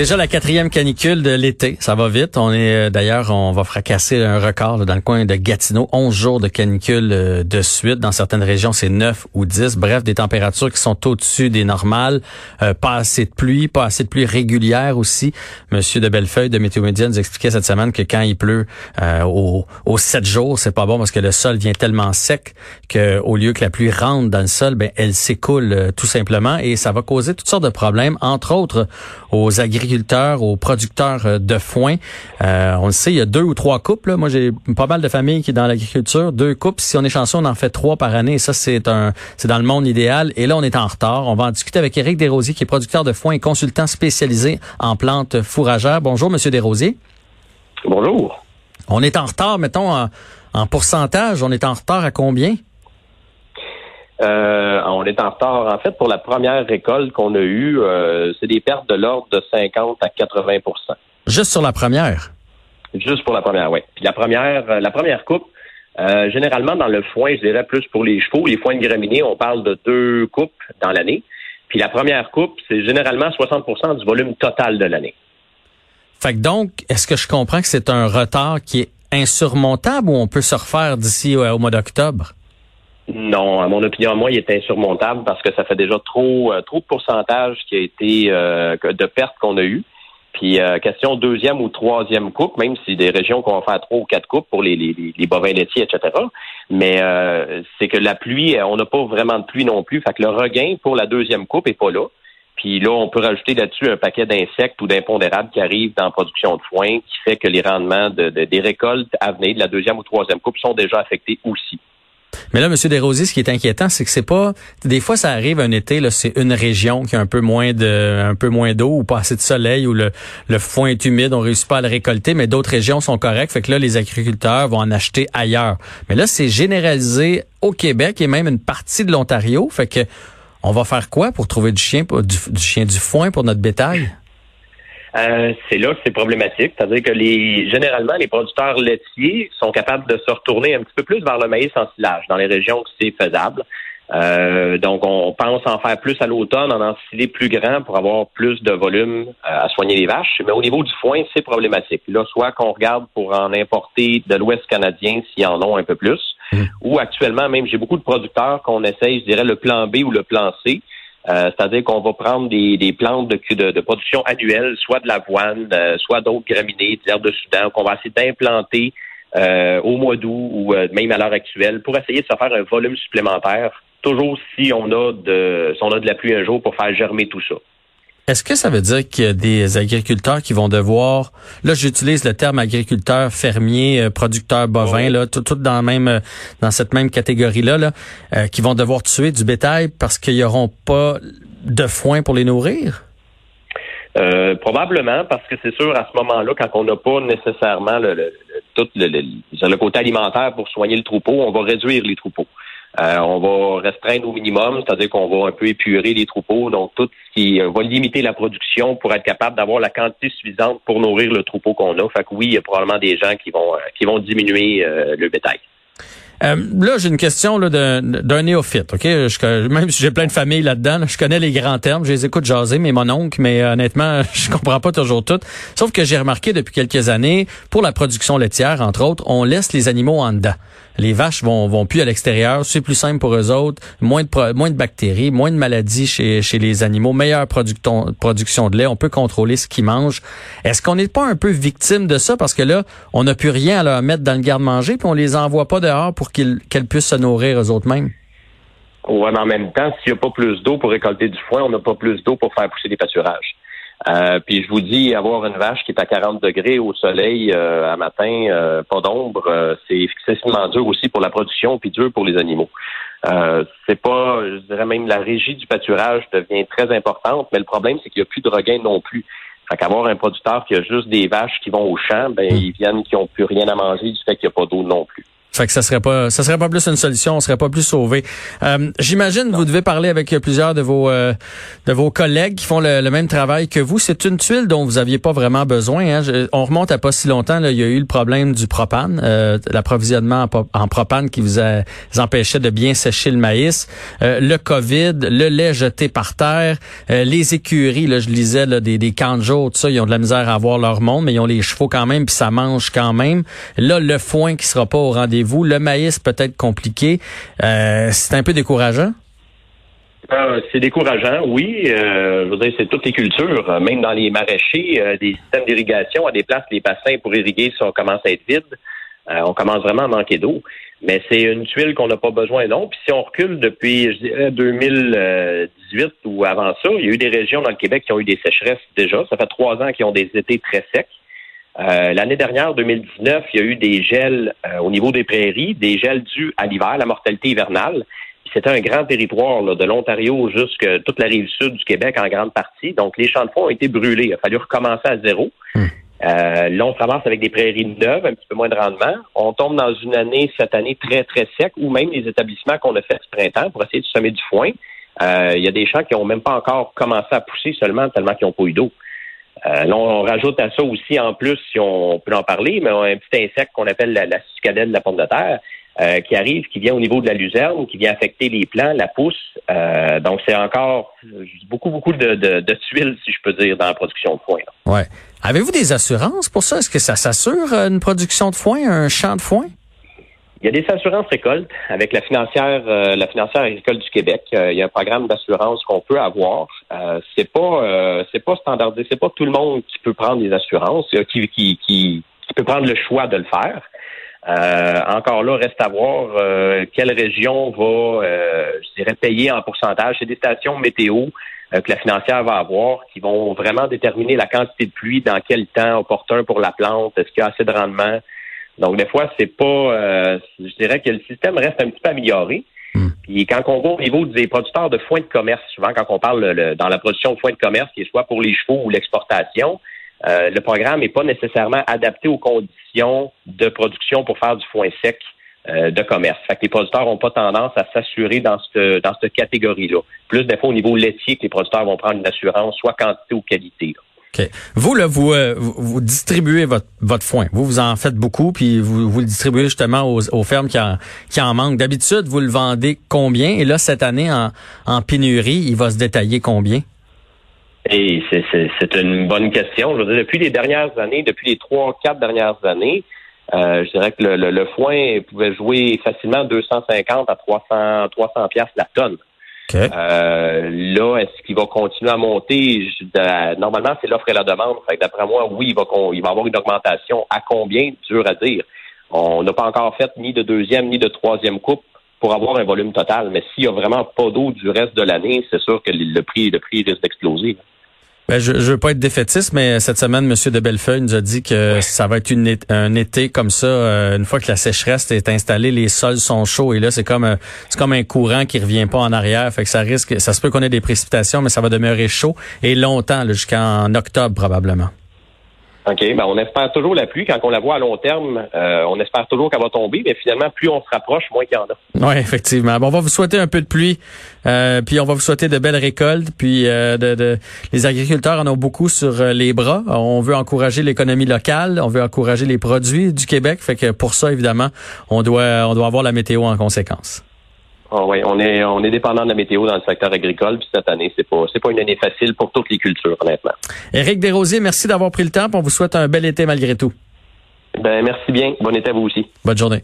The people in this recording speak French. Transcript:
Déjà la quatrième canicule de l'été, ça va vite. On est euh, d'ailleurs, on va fracasser un record là, dans le coin de Gatineau, 11 jours de canicule euh, de suite. Dans certaines régions, c'est 9 ou 10. Bref, des températures qui sont au-dessus des normales. Euh, pas assez de pluie, pas assez de pluie régulière aussi. Monsieur de Bellefeuille de Météo Média nous expliquait cette semaine que quand il pleut aux, aux 7 jours, c'est pas bon parce que le sol vient tellement sec que au lieu que la pluie rentre dans le sol, ben elle s'écoule tout simplement et ça va causer toutes sortes de problèmes, entre autres aux agriculteurs agriculteurs, aux producteurs euh, de foin. Euh, on le sait, il y a deux ou trois couples. Moi, j'ai pas mal de familles qui sont dans l'agriculture. Deux couples. Si on est chanceux, on en fait trois par année. Et ça, c'est un, c'est dans le monde idéal. Et là, on est en retard. On va en discuter avec Éric Desrosiers, qui est producteur de foin et consultant spécialisé en plantes fourragères. Bonjour, Monsieur Desrosiers. Bonjour. On est en retard, mettons, en, en pourcentage. On est en retard à combien? Euh, on est en retard. En fait, pour la première récolte qu'on a eue, euh, c'est des pertes de l'ordre de 50 à 80% Juste sur la première? Juste pour la première, oui. Puis la première, euh, la première coupe, généralement dans le foin, je dirais plus pour les chevaux, les foins de graminées, on parle de deux coupes dans l'année. Puis la première coupe, c'est généralement 60% du volume total de l'année. Fait que donc, est-ce que je comprends que c'est un retard qui est insurmontable ou on peut se refaire d'ici au mois d'octobre? Non, à mon opinion, moi, il est insurmontable parce que ça fait déjà trop euh, trop de pourcentage qui a été euh, de pertes qu'on a eues. Puis euh, question deuxième ou troisième coupe, même si des régions qu'on va faire trois ou quatre coupes pour les, les, les bovins laitiers, etc. Mais c'est que la pluie, on n'a pas vraiment de pluie non plus. Fait que le regain pour la deuxième coupe est pas là. Puis là, on peut rajouter là-dessus un paquet d'insectes ou d'impondérables qui arrivent dans la production de foin, qui fait que les rendements de, des récoltes à venir de la deuxième ou troisième coupe sont déjà affectés aussi. Mais là, Monsieur Desrosiers, ce qui est inquiétant, c'est que c'est pas. Des fois, ça arrive un été, là, c'est une région qui a un peu moins de, un peu moins d'eau ou pas assez de soleil ou le, le foin est humide, on réussit pas à le récolter, mais d'autres régions sont correctes. Fait que là, les agriculteurs vont en acheter ailleurs. Mais là, c'est généralisé au Québec et même une partie de l'Ontario. Fait que on va faire quoi pour trouver du chien, du, du chien du foin pour notre bétail? Euh, c'est là que c'est problématique. C'est-à-dire que les généralement, les producteurs laitiers sont capables de se retourner un petit peu plus vers le maïs en silage dans les régions où c'est faisable. Euh, donc, on pense en faire plus à l'automne, en ensiler plus grand pour avoir plus de volume euh, à soigner les vaches. Mais au niveau du foin, c'est problématique. Là, soit qu'on regarde pour en importer de l'Ouest canadien s'il y en ont un peu plus, mmh. ou actuellement, même j'ai beaucoup de producteurs qu'on essaye, je dirais, le plan B ou le plan C. Euh, c'est-à-dire qu'on va prendre des, plantes de, de, production annuelle, soit de l'avoine, euh, soit d'autres graminées, de l'herbe de Soudan, qu'on va essayer d'implanter euh, au mois d'août ou même à l'heure actuelle pour essayer de se faire un volume supplémentaire, toujours si on a de si on a de la pluie un jour pour faire germer tout ça. Est-ce que ça veut dire qu'il y a des agriculteurs qui vont devoir, là j'utilise le terme agriculteur, fermier, euh, producteur bovin, là, tout, tout, dans même euh, dans cette même catégorie là, euh, qui vont devoir tuer du bétail parce qu'ils n'auront pas de foin pour les nourrir? probablement, parce que c'est sûr, à ce moment-là, quand on n'a pas nécessairement le, tout le, le, côté alimentaire pour soigner le troupeau, on va réduire les troupeaux. Euh, on va restreindre au minimum, c'est-à-dire qu'on va un peu épurer les troupeaux, donc tout ce qui euh, va limiter la production pour être capable d'avoir la quantité suffisante pour nourrir le troupeau qu'on a. Fait que oui, il y a probablement des gens qui vont euh, qui vont diminuer le bétail. Euh, là, j'ai une question là, d'un, néophyte. Ok, je, même si j'ai plein de familles là-dedans, je connais les grands termes, je les écoute jaser, mais mon oncle, mais honnêtement, je comprends pas toujours tout. Sauf que j'ai remarqué depuis quelques années, pour la production laitière, entre autres, on laisse les animaux en dedans. Les vaches vont, vont plus à l'extérieur, c'est plus simple pour eux autres, moins de moins de bactéries, moins de maladies chez, chez les animaux, meilleure production, de lait, on peut contrôler ce qu'ils mangent. Est-ce qu'on n'est pas un peu victime de ça? Parce que là, on n'a plus rien à leur mettre dans le garde-manger, puis on les envoie pas dehors pour qu'elles puissent se nourrir eux autres mêmes. Ouais, mais en même temps, s'il n'y a pas plus d'eau pour récolter du foin, on n'a pas plus d'eau pour faire pousser des pâturages. Euh, puis je vous dis, avoir une vache qui est à 40 degrés au soleil euh, à matin, euh, pas d'ombre, euh, c'est excessivement dur aussi pour la production, puis dur pour les animaux. c'est pas, je dirais même la régie du pâturage devient très importante, mais le problème c'est qu'il n'y a plus de regain non plus. Fait qu'avoir un producteur qui a juste des vaches qui vont au champ, ben ils viennent qui n'ont plus rien à manger du fait qu'il n'y a pas d'eau non plus. Fait que ça serait pas, ça serait pas plus une solution, on serait pas plus sauvé. Euh, J'imagine vous devez parler avec plusieurs de vos euh, de vos collègues qui font le, même travail que vous. C'est une tuile dont vous aviez pas vraiment besoin. Hein. on remonte à pas si longtemps. Là, il y a eu le problème du propane, euh, l'approvisionnement en, propane qui vous, a, empêchait de bien sécher le maïs, euh, le Covid, le lait jeté par terre, les écuries. Là, je lisais là, des, des camps de jour, tout ça, ils ont de la misère à avoir leur monde, mais ils ont les chevaux quand même, puis ça mange quand même. Là, le foin qui sera pas au rendez-vous vous Le maïs peut-être compliqué? Euh, c'est un peu décourageant? Euh, c'est décourageant, oui. Euh, je veux dire, c'est toutes les cultures, même dans les maraîchers, des systèmes d'irrigation à des places, les bassins pour irriguer, ça commence à être vide. on commence vraiment à manquer d'eau. Mais c'est une tuile qu'on n'a pas besoin, non. Puis si on recule depuis, je dirais, 2018 ou avant ça, il y a eu des régions dans le Québec qui ont eu des sécheresses déjà. Ça fait trois ans qu'ils ont des étés très secs. Euh, l'année dernière, 2019, il y a eu des gels euh, au niveau des prairies, des gels dus à l'hiver, la mortalité hivernale. C'était un grand territoire de l'Ontario jusqu'à toute la rive sud du Québec en grande partie. Donc, les champs de fond ont été brûlés. Il a fallu recommencer à zéro. Hmm. Euh, là, on se avec des prairies neuves, un petit peu moins de rendement. On tombe dans une année, cette année, très, très sec, où même les établissements qu'on a fait ce printemps pour essayer de semer du foin, il y a des champs qui n'ont même pas encore commencé à pousser seulement tellement qu'ils n'ont pas eu d'eau. Euh, là, on rajoute à ça aussi, en plus, si on peut en parler, mais un petit insecte qu'on appelle la, la de la pomme de terre, euh, qui arrive, qui vient au niveau de la luzerne, qui vient affecter les plants, la pousse. Euh, donc, c'est encore beaucoup, beaucoup de, de, tuiles, si je peux dire, dans la production de foin. Ouais. Avez-vous des assurances pour ça? Est-ce que ça s'assure une production de foin, un champ de foin? Il y a des assurances récoltes avec la financière, euh, la financière agricole du Québec. Euh, il y a un programme d'assurance qu'on peut avoir. Euh, c'est pas, euh, c'est pas standardisé. C'est pas tout le monde qui peut prendre des assurances, qui, qui, qui, peut prendre le choix de le faire. encore là, reste à voir quelle région va, je dirais, payer en pourcentage. C'est des stations météo que la financière va avoir qui vont vraiment déterminer la quantité de pluie dans quel temps opportun pour la plante. Est-ce qu'il y a assez de rendement? Donc, des fois, c'est pas, euh, je dirais que le système reste un petit peu amélioré. Hmm. Puis quand on va au niveau des producteurs de foin de commerce, souvent quand on parle dans la production de foin de commerce, qui est soit pour les chevaux ou l'exportation, euh, le programme n'est pas nécessairement adapté aux conditions de production pour faire du foin sec euh, de commerce. Fait que les producteurs n'ont pas tendance à s'assurer dans cette, dans cette catégorie-là. Plus des fois au niveau laitier que les producteurs vont prendre une assurance, soit quantité ou qualité. Vous, là, vous, euh, vous, distribuez votre, votre foin. Vous, vous en faites beaucoup, puis vous, vous le distribuez justement aux, fermes qui en, qui en manquent. D'habitude, vous le vendez combien? Et là, cette année, en, en pénurie, il va se détailler combien? Et c'est une bonne question. Je veux dire, depuis les dernières années, depuis les trois, quatre dernières années, euh, je dirais que le, le, le, foin pouvait jouer facilement 250 à 300, 300 piastres la tonne. Euh, là, est-ce qu'il va continuer à monter? normalement, c'est l'offre et la demande. d'après moi, oui, il va, il va avoir une augmentation. À combien? Dur à dire. On n'a pas encore fait ni de deuxième ni de troisième coupe pour avoir un volume total. Mais s'il y a vraiment pas d'eau du reste de l'année, c'est sûr que le prix, le prix risque d'exploser. Ben, je, je veux pas être défaitiste, mais cette semaine, M. de Bellefeuille nous a dit que ça va être une, un été comme ça. Euh, une fois que la sécheresse est installée, les sols sont chauds et là, c'est comme c'est comme un courant qui revient pas en arrière. Fait que ça risque, ça se peut qu'on ait des précipitations, mais ça va demeurer chaud et longtemps, jusqu'en octobre probablement. OK. Ben, on espère toujours la pluie. Quand on la voit à long terme, euh, on espère toujours qu'elle va tomber, mais finalement, plus on se rapproche, moins qu'il y en a. Oui, effectivement. Bon, on va vous souhaiter un peu de pluie, euh, puis on va vous souhaiter de belles récoltes, puis euh, de, de, les agriculteurs en ont beaucoup sur les bras. On veut encourager l'économie locale, on veut encourager les produits du Québec, fait que pour ça, évidemment, on doit on doit avoir la météo en conséquence. Ah oui, on est on est dépendant de la météo dans le secteur agricole, puis cette année, c'est pas c'est pas une année facile pour toutes les cultures, honnêtement. Éric Desrosiers, merci d'avoir pris le temps. On vous souhaite un bel été malgré tout. Ben merci bien. Bon été à vous aussi. Bonne journée.